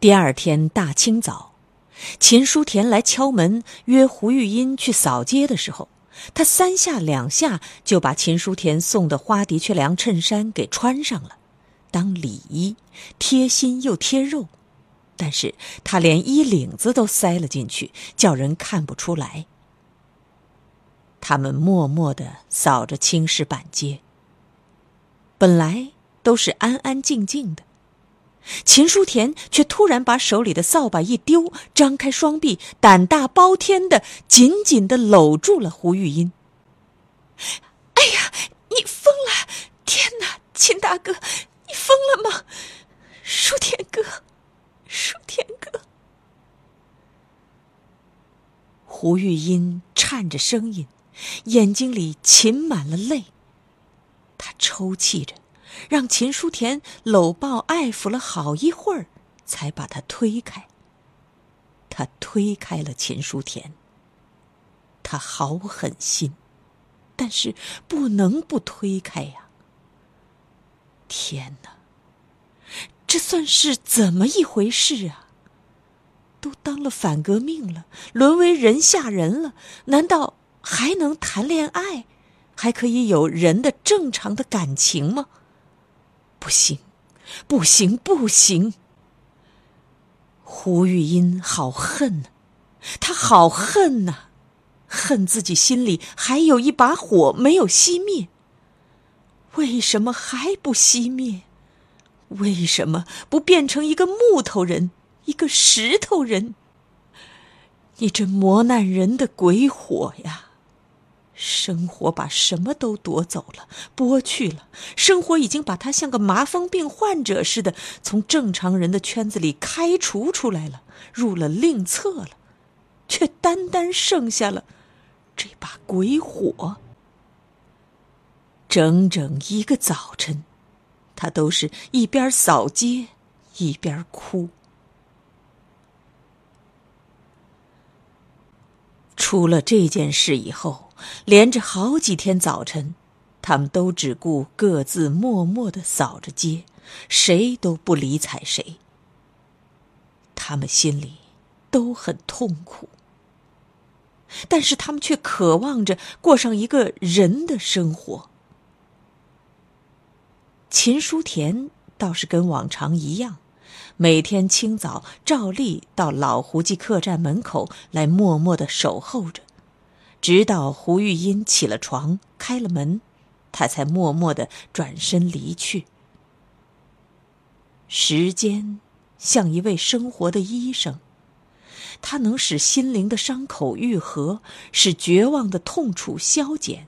第二天大清早，秦书田来敲门约胡玉英去扫街的时候，他三下两下就把秦书田送的花的确良衬衫给穿上了，当礼衣，贴心又贴肉。但是他连衣领子都塞了进去，叫人看不出来。他们默默的扫着青石板街。本来都是安安静静的。秦书田却突然把手里的扫把一丢，张开双臂，胆大包天的紧紧的搂住了胡玉音。哎呀，你疯了！天哪，秦大哥，你疯了吗？书田哥，书田哥。胡玉音颤着声音，眼睛里噙满了泪。他抽泣着。让秦书田搂抱爱抚了好一会儿，才把他推开。他推开了秦书田。他好狠心，但是不能不推开呀！天哪，这算是怎么一回事啊？都当了反革命了，沦为人下人了，难道还能谈恋爱，还可以有人的正常的感情吗？不行，不行，不行！胡玉英好恨呐，她好恨呐，恨自己心里还有一把火没有熄灭。为什么还不熄灭？为什么不变成一个木头人，一个石头人？你这磨难人的鬼火呀！生活把什么都夺走了，剥去了。生活已经把他像个麻风病患者似的，从正常人的圈子里开除出来了，入了另册了，却单单剩下了这把鬼火。整整一个早晨，他都是一边扫街，一边哭。出了这件事以后。连着好几天早晨，他们都只顾各自默默的扫着街，谁都不理睬谁。他们心里都很痛苦，但是他们却渴望着过上一个人的生活。秦书田倒是跟往常一样，每天清早照例到老胡记客栈门口来默默的守候着。直到胡玉英起了床，开了门，他才默默的转身离去。时间像一位生活的医生，它能使心灵的伤口愈合，使绝望的痛楚消减，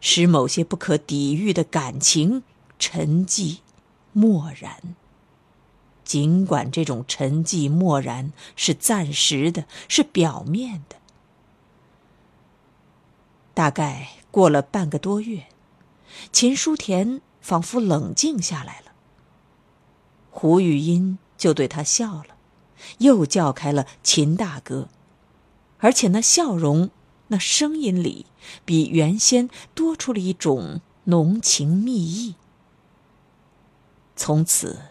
使某些不可抵御的感情沉寂、漠然。尽管这种沉寂、漠然是暂时的，是表面的。大概过了半个多月，秦书田仿佛冷静下来了。胡玉英就对他笑了，又叫开了秦大哥，而且那笑容、那声音里，比原先多出了一种浓情蜜意。从此，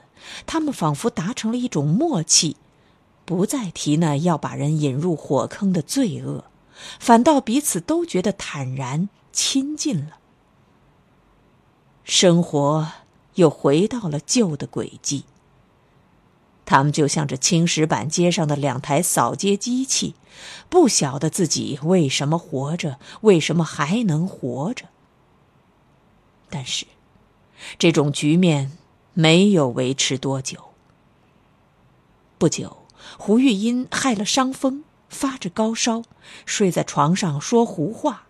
他们仿佛达成了一种默契，不再提那要把人引入火坑的罪恶。反倒彼此都觉得坦然亲近了，生活又回到了旧的轨迹。他们就像这青石板街上的两台扫街机器，不晓得自己为什么活着，为什么还能活着。但是，这种局面没有维持多久。不久，胡玉英害了伤风，发着高烧，睡在床上说胡话。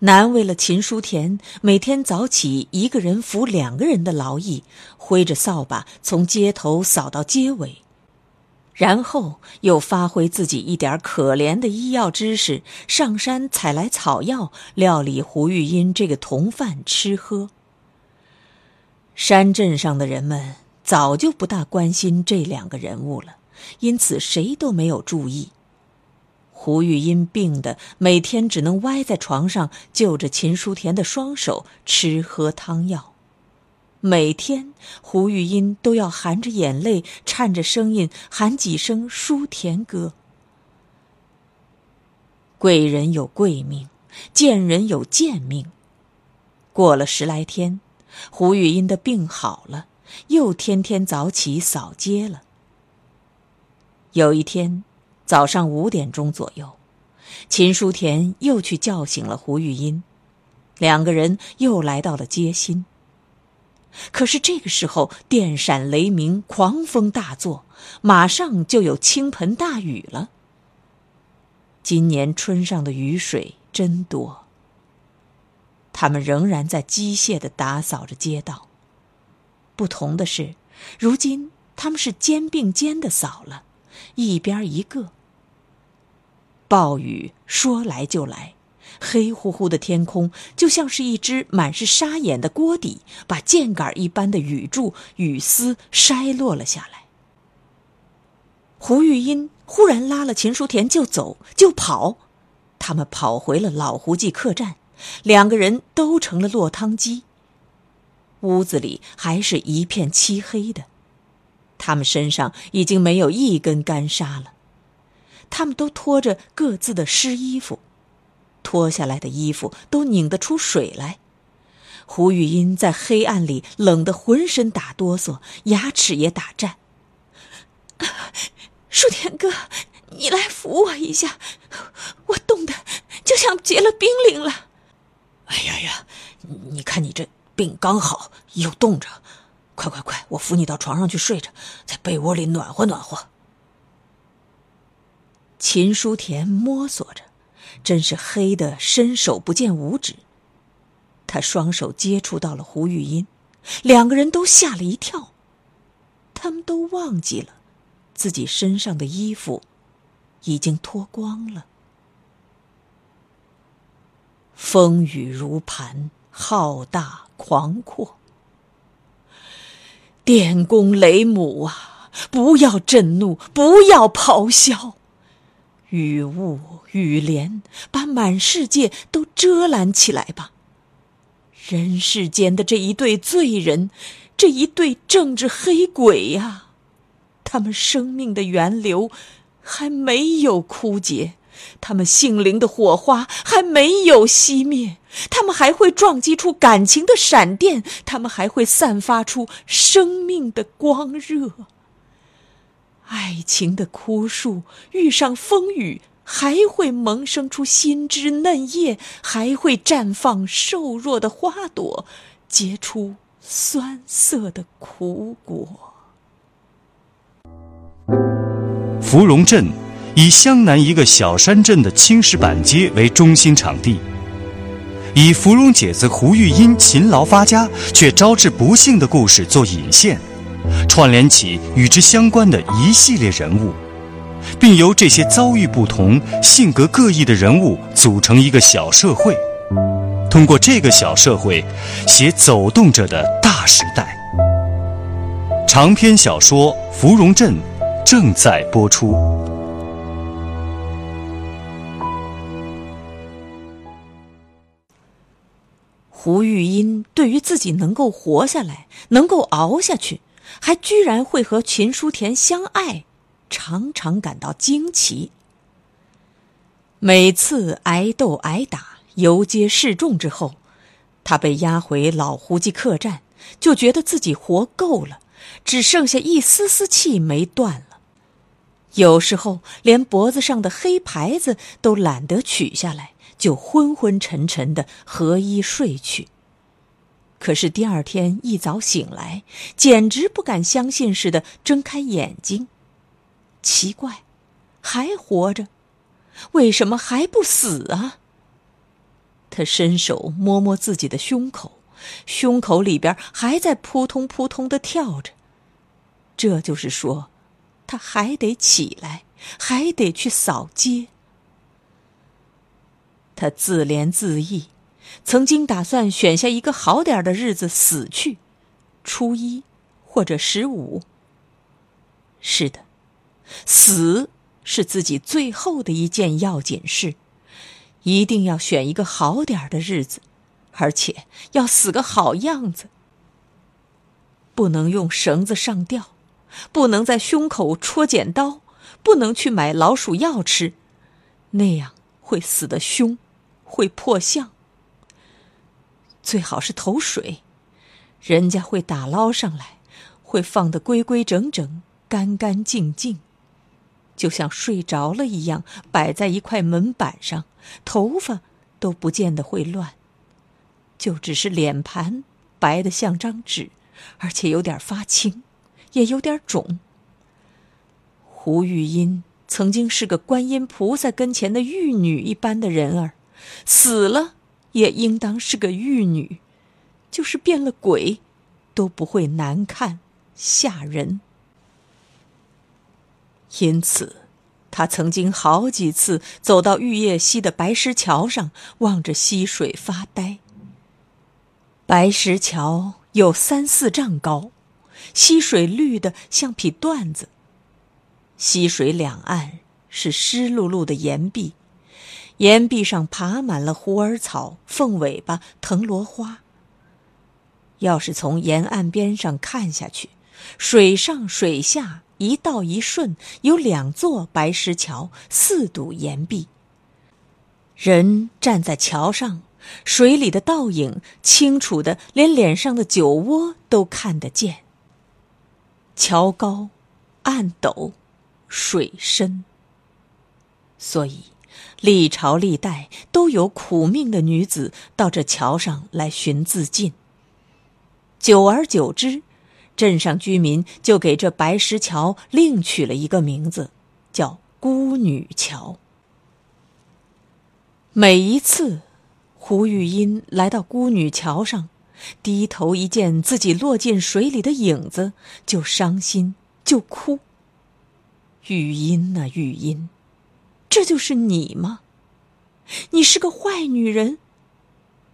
难为了秦书田，每天早起一个人扶两个人的劳役，挥着扫把从街头扫到街尾，然后又发挥自己一点可怜的医药知识，上山采来草药，料理胡玉英这个同犯吃喝。山镇上的人们早就不大关心这两个人物了，因此谁都没有注意。胡玉英病的每天只能歪在床上，就着秦书田的双手吃喝汤药。每天，胡玉英都要含着眼泪，颤着声音喊几声“书田哥”。贵人有贵命，贱人有贱命。过了十来天，胡玉英的病好了，又天天早起扫街了。有一天。早上五点钟左右，秦书田又去叫醒了胡玉英，两个人又来到了街心。可是这个时候，电闪雷鸣，狂风大作，马上就有倾盆大雨了。今年春上的雨水真多。他们仍然在机械的打扫着街道，不同的是，如今他们是肩并肩的扫了。一边一个。暴雨说来就来，黑乎乎的天空就像是一只满是沙眼的锅底，把箭杆一般的雨柱、雨丝筛落了下来。胡玉英忽然拉了秦书田就走就跑，他们跑回了老胡记客栈，两个人都成了落汤鸡。屋子里还是一片漆黑的。他们身上已经没有一根干纱了，他们都拖着各自的湿衣服，脱下来的衣服都拧得出水来。胡玉英在黑暗里冷得浑身打哆嗦，牙齿也打颤。舒田哥，你来扶我一下，我冻得就像结了冰凌了。哎呀呀，你看你这病刚好，又冻着。快快快！我扶你到床上去睡着，在被窝里暖和暖和。秦书田摸索着，真是黑的伸手不见五指。他双手接触到了胡玉英，两个人都吓了一跳。他们都忘记了，自己身上的衣服已经脱光了。风雨如磐，浩大狂阔。电公雷母啊！不要震怒，不要咆哮。雨雾、雨帘把满世界都遮拦起来吧。人世间的这一对罪人，这一对政治黑鬼呀，他们生命的源流还没有枯竭。他们性灵的火花还没有熄灭，他们还会撞击出感情的闪电，他们还会散发出生命的光热。爱情的枯树遇上风雨，还会萌生出新枝嫩叶，还会绽放瘦弱的花朵，结出酸涩的苦果。芙蓉镇。以湘南一个小山镇的青石板街为中心场地，以芙蓉姐子胡玉英勤劳发家却招致不幸的故事做引线，串联起与之相关的一系列人物，并由这些遭遇不同、性格各异的人物组成一个小社会，通过这个小社会，写走动着的大时代。长篇小说《芙蓉镇》正在播出。胡玉英对于自己能够活下来，能够熬下去，还居然会和秦书田相爱，常常感到惊奇。每次挨斗挨打、游街示众之后，他被押回老胡记客栈，就觉得自己活够了，只剩下一丝丝气没断了。有时候连脖子上的黑牌子都懒得取下来，就昏昏沉沉的合衣睡去。可是第二天一早醒来，简直不敢相信似的睁开眼睛。奇怪，还活着，为什么还不死啊？他伸手摸摸自己的胸口，胸口里边还在扑通扑通的跳着。这就是说。他还得起来，还得去扫街。他自怜自艾，曾经打算选下一个好点的日子死去，初一或者十五。是的，死是自己最后的一件要紧事，一定要选一个好点的日子，而且要死个好样子，不能用绳子上吊。不能在胸口戳剪刀，不能去买老鼠药吃，那样会死得凶，会破相。最好是投水，人家会打捞上来，会放得规规整整、干干净净，就像睡着了一样，摆在一块门板上，头发都不见得会乱，就只是脸盘白的像张纸，而且有点发青。也有点肿。胡玉音曾经是个观音菩萨跟前的玉女一般的人儿，死了也应当是个玉女，就是变了鬼，都不会难看吓人。因此，他曾经好几次走到玉叶溪的白石桥上，望着溪水发呆。白石桥有三四丈高。溪水绿的像匹缎子，溪水两岸是湿漉漉的岩壁，岩壁上爬满了虎耳草、凤尾巴、藤萝花。要是从沿岸边上看下去，水上水下一道一顺，有两座白石桥，四堵岩壁。人站在桥上，水里的倒影清楚的，连脸上的酒窝都看得见。桥高，岸陡，水深。所以，历朝历代都有苦命的女子到这桥上来寻自尽。久而久之，镇上居民就给这白石桥另取了一个名字，叫孤女桥。每一次，胡玉音来到孤女桥上。低头一见自己落进水里的影子，就伤心，就哭。玉音呐，玉音，这就是你吗？你是个坏女人，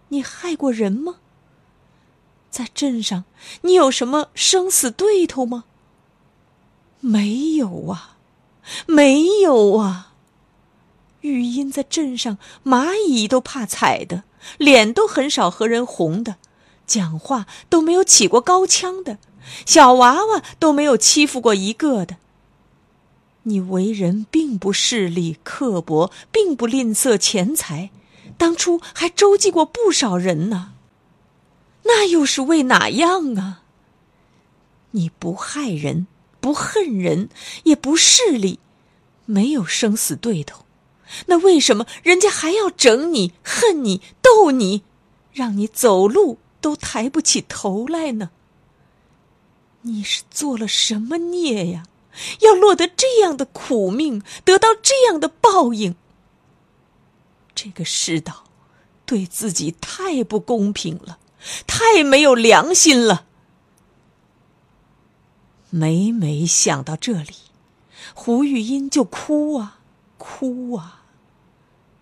你害过人吗？在镇上，你有什么生死对头吗？没有啊，没有啊。玉音在镇上，蚂蚁都怕踩的，脸都很少和人红的。讲话都没有起过高腔的，小娃娃都没有欺负过一个的。你为人并不势利刻薄，并不吝啬钱财，当初还周济过不少人呢。那又是为哪样啊？你不害人，不恨人，也不势利，没有生死对头，那为什么人家还要整你、恨你、斗你，让你走路？都抬不起头来呢。你是做了什么孽呀？要落得这样的苦命，得到这样的报应。这个世道对自己太不公平了，太没有良心了。每每想到这里，胡玉音就哭啊哭啊，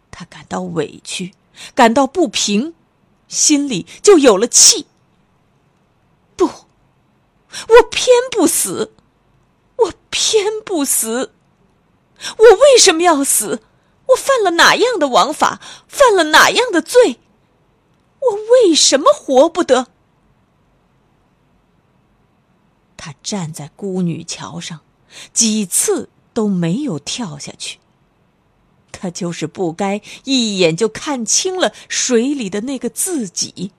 她感到委屈，感到不平。心里就有了气。不，我偏不死，我偏不死。我为什么要死？我犯了哪样的王法？犯了哪样的罪？我为什么活不得？他站在孤女桥上，几次都没有跳下去。他就是不该一眼就看清了水里的那个自己。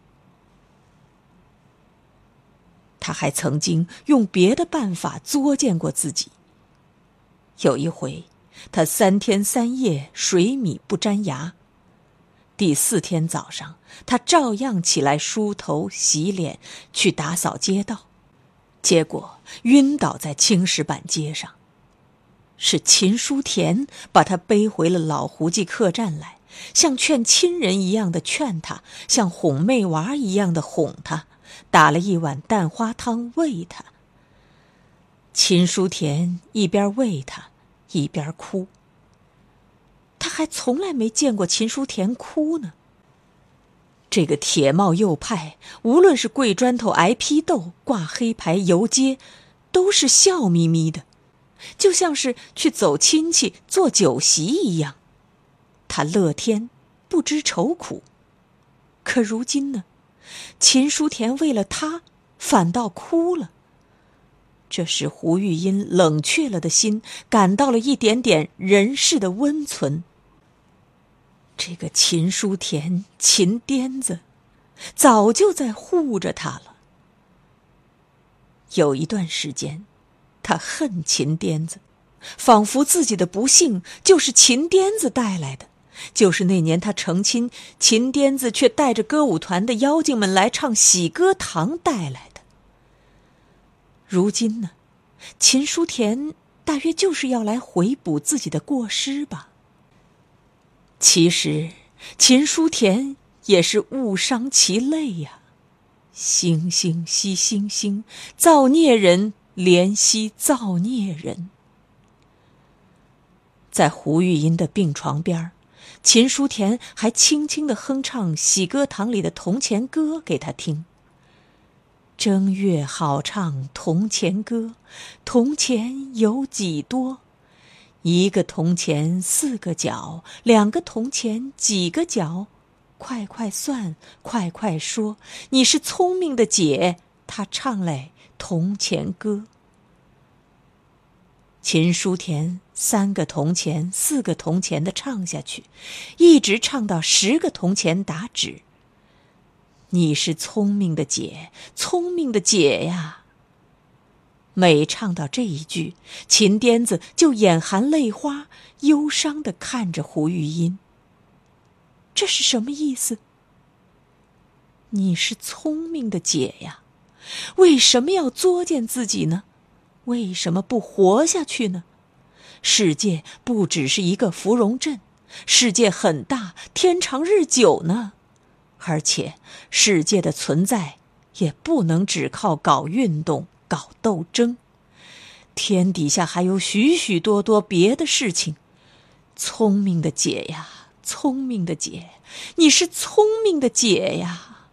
他还曾经用别的办法作践过自己。有一回，他三天三夜水米不沾牙。第四天早上，他照样起来梳头、洗脸，去打扫街道，结果晕倒在青石板街上。是秦书田把他背回了老胡记客栈来，像劝亲人一样的劝他，像哄妹娃一样的哄他，打了一碗蛋花汤喂他。秦书田一边喂他，一边哭。他还从来没见过秦书田哭呢。这个铁帽右派，无论是跪砖头、挨批斗、挂黑牌、游街，都是笑眯眯的。就像是去走亲戚、做酒席一样，他乐天，不知愁苦。可如今呢，秦书田为了他，反倒哭了。这使胡玉音冷却了的心感到了一点点人世的温存。这个秦书田，秦颠子，早就在护着他了。有一段时间。他恨秦癫子，仿佛自己的不幸就是秦癫子带来的，就是那年他成亲，秦癫子却带着歌舞团的妖精们来唱喜歌堂带来的。如今呢，秦书田大约就是要来回补自己的过失吧。其实，秦书田也是误伤其类呀，星星惜星星，造孽人。怜惜造孽人，在胡玉音的病床边秦书田还轻轻的哼唱喜歌堂里的铜钱歌给他听。正月好唱铜钱歌，铜钱有几多？一个铜钱四个角，两个铜钱几个角？快快算，快快说，你是聪明的姐，他唱嘞。铜钱歌，秦书田三个铜钱、四个铜钱的唱下去，一直唱到十个铜钱打止。你是聪明的姐，聪明的姐呀！每唱到这一句，秦癫子就眼含泪花，忧伤的看着胡玉音。这是什么意思？你是聪明的姐呀！为什么要作践自己呢？为什么不活下去呢？世界不只是一个芙蓉镇，世界很大，天长日久呢。而且，世界的存在也不能只靠搞运动、搞斗争，天底下还有许许多多别的事情。聪明的姐呀，聪明的姐，你是聪明的姐呀。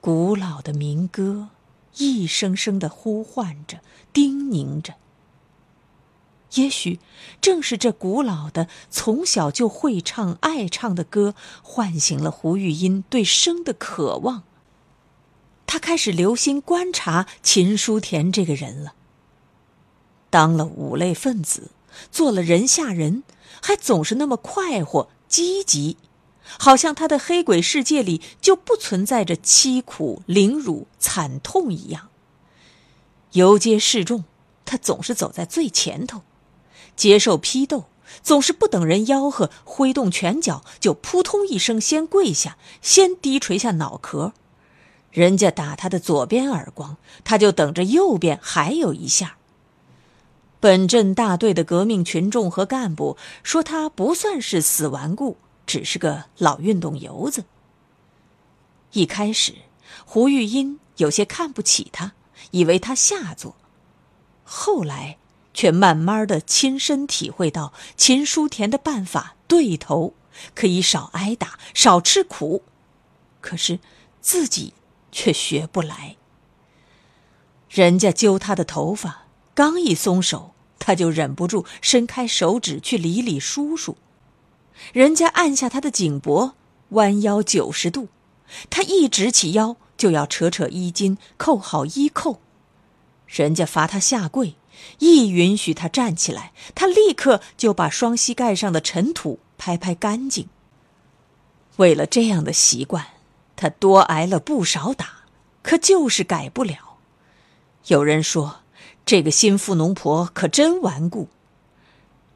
古老的民歌，一声声的呼唤着，叮咛着。也许正是这古老的、从小就会唱、爱唱的歌，唤醒了胡玉音对生的渴望。他开始留心观察秦书田这个人了。当了五类分子，做了人下人，还总是那么快活、积极。好像他的黑鬼世界里就不存在着凄苦、凌辱、惨痛一样。游街示众，他总是走在最前头；接受批斗，总是不等人吆喝，挥动拳脚就扑通一声先跪下，先低垂下脑壳。人家打他的左边耳光，他就等着右边还有一下。本镇大队的革命群众和干部说他不算是死顽固。只是个老运动游子。一开始，胡玉音有些看不起他，以为他下作；后来，却慢慢的亲身体会到秦书田的办法对头，可以少挨打，少吃苦。可是自己却学不来。人家揪他的头发，刚一松手，他就忍不住伸开手指去理理叔叔。人家按下他的颈脖，弯腰九十度，他一直起腰就要扯扯衣襟，扣好衣扣。人家罚他下跪，一允许他站起来，他立刻就把双膝盖上的尘土拍拍干净。为了这样的习惯，他多挨了不少打，可就是改不了。有人说，这个心腹农婆可真顽固。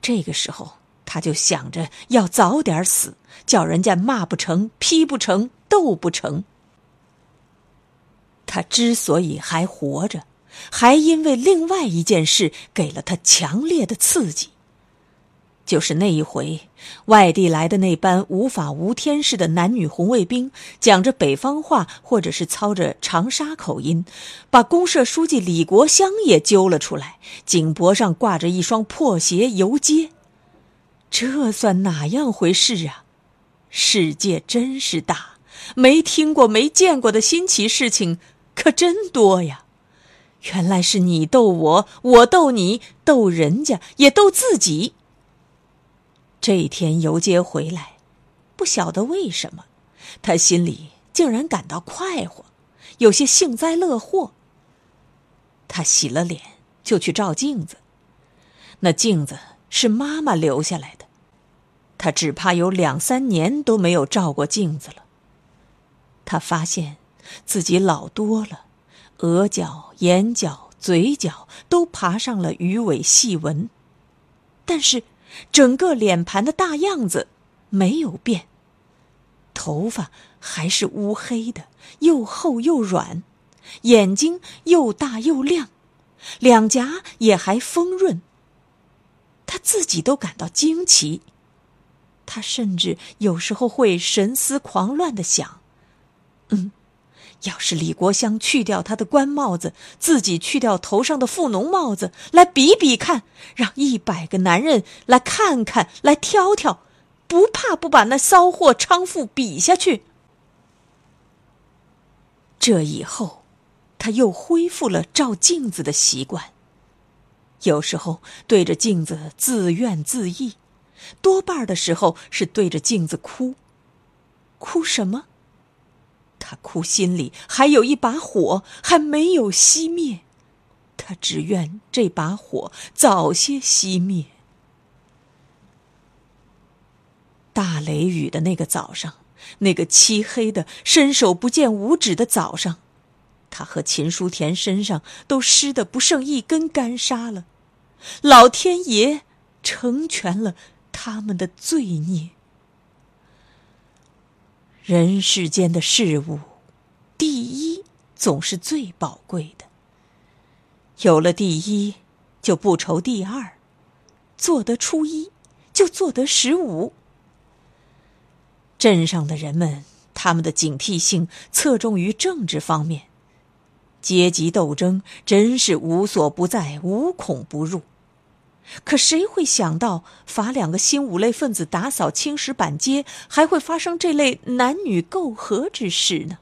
这个时候，他就想着要早点死，叫人家骂不成、批不成、斗不成。他之所以还活着，还因为另外一件事给了他强烈的刺激。就是那一回，外地来的那班无法无天似的男女红卫兵，讲着北方话，或者是操着长沙口音，把公社书记李国香也揪了出来，颈脖上挂着一双破鞋游街。这算哪样回事啊？世界真是大，没听过、没见过的新奇事情可真多呀！原来是你逗我，我逗你，逗人家也逗自己。这一天游街回来，不晓得为什么，他心里竟然感到快活，有些幸灾乐祸。他洗了脸，就去照镜子。那镜子是妈妈留下来的，他只怕有两三年都没有照过镜子了。他发现自己老多了，额角、眼角、嘴角都爬上了鱼尾细纹，但是。整个脸盘的大样子没有变，头发还是乌黑的，又厚又软，眼睛又大又亮，两颊也还丰润。他自己都感到惊奇，他甚至有时候会神思狂乱的想：嗯。要是李国香去掉他的官帽子，自己去掉头上的富农帽子，来比比看，让一百个男人来看看，来挑挑，不怕不把那骚货娼妇比下去。这以后，他又恢复了照镜子的习惯。有时候对着镜子自怨自艾，多半的时候是对着镜子哭。哭什么？他哭，心里还有一把火还没有熄灭，他只愿这把火早些熄灭。大雷雨的那个早上，那个漆黑的、伸手不见五指的早上，他和秦书田身上都湿得不剩一根干纱了。老天爷成全了他们的罪孽。人世间的事物，第一总是最宝贵的。有了第一，就不愁第二；做得初一，就做得十五。镇上的人们，他们的警惕性侧重于政治方面，阶级斗争真是无所不在，无孔不入。可谁会想到罚两个新五类分子打扫青石板街，还会发生这类男女媾和之事呢？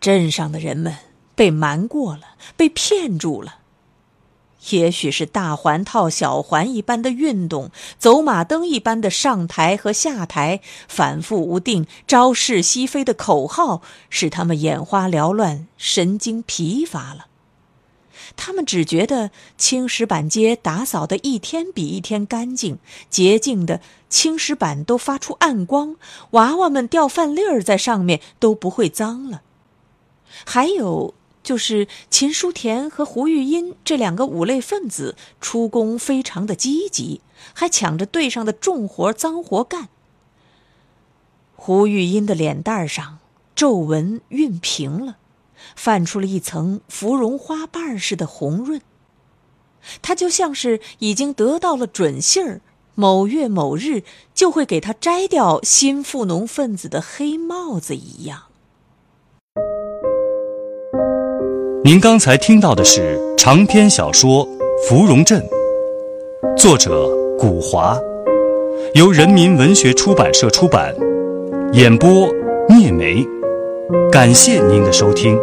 镇上的人们被瞒过了，被骗住了。也许是大环套小环一般的运动，走马灯一般的上台和下台，反复无定、招是西非的口号，使他们眼花缭乱、神经疲乏了。他们只觉得青石板街打扫的一天比一天干净，洁净的青石板都发出暗光，娃娃们掉饭粒儿在上面都不会脏了。还有就是秦书田和胡玉英这两个五类分子出工非常的积极，还抢着队上的重活脏活干。胡玉英的脸蛋上皱纹熨平了。泛出了一层芙蓉花瓣似的红润，他就像是已经得到了准信儿，某月某日就会给他摘掉新富农分子的黑帽子一样。您刚才听到的是长篇小说《芙蓉镇》，作者古华，由人民文学出版社出版，演播聂梅，感谢您的收听。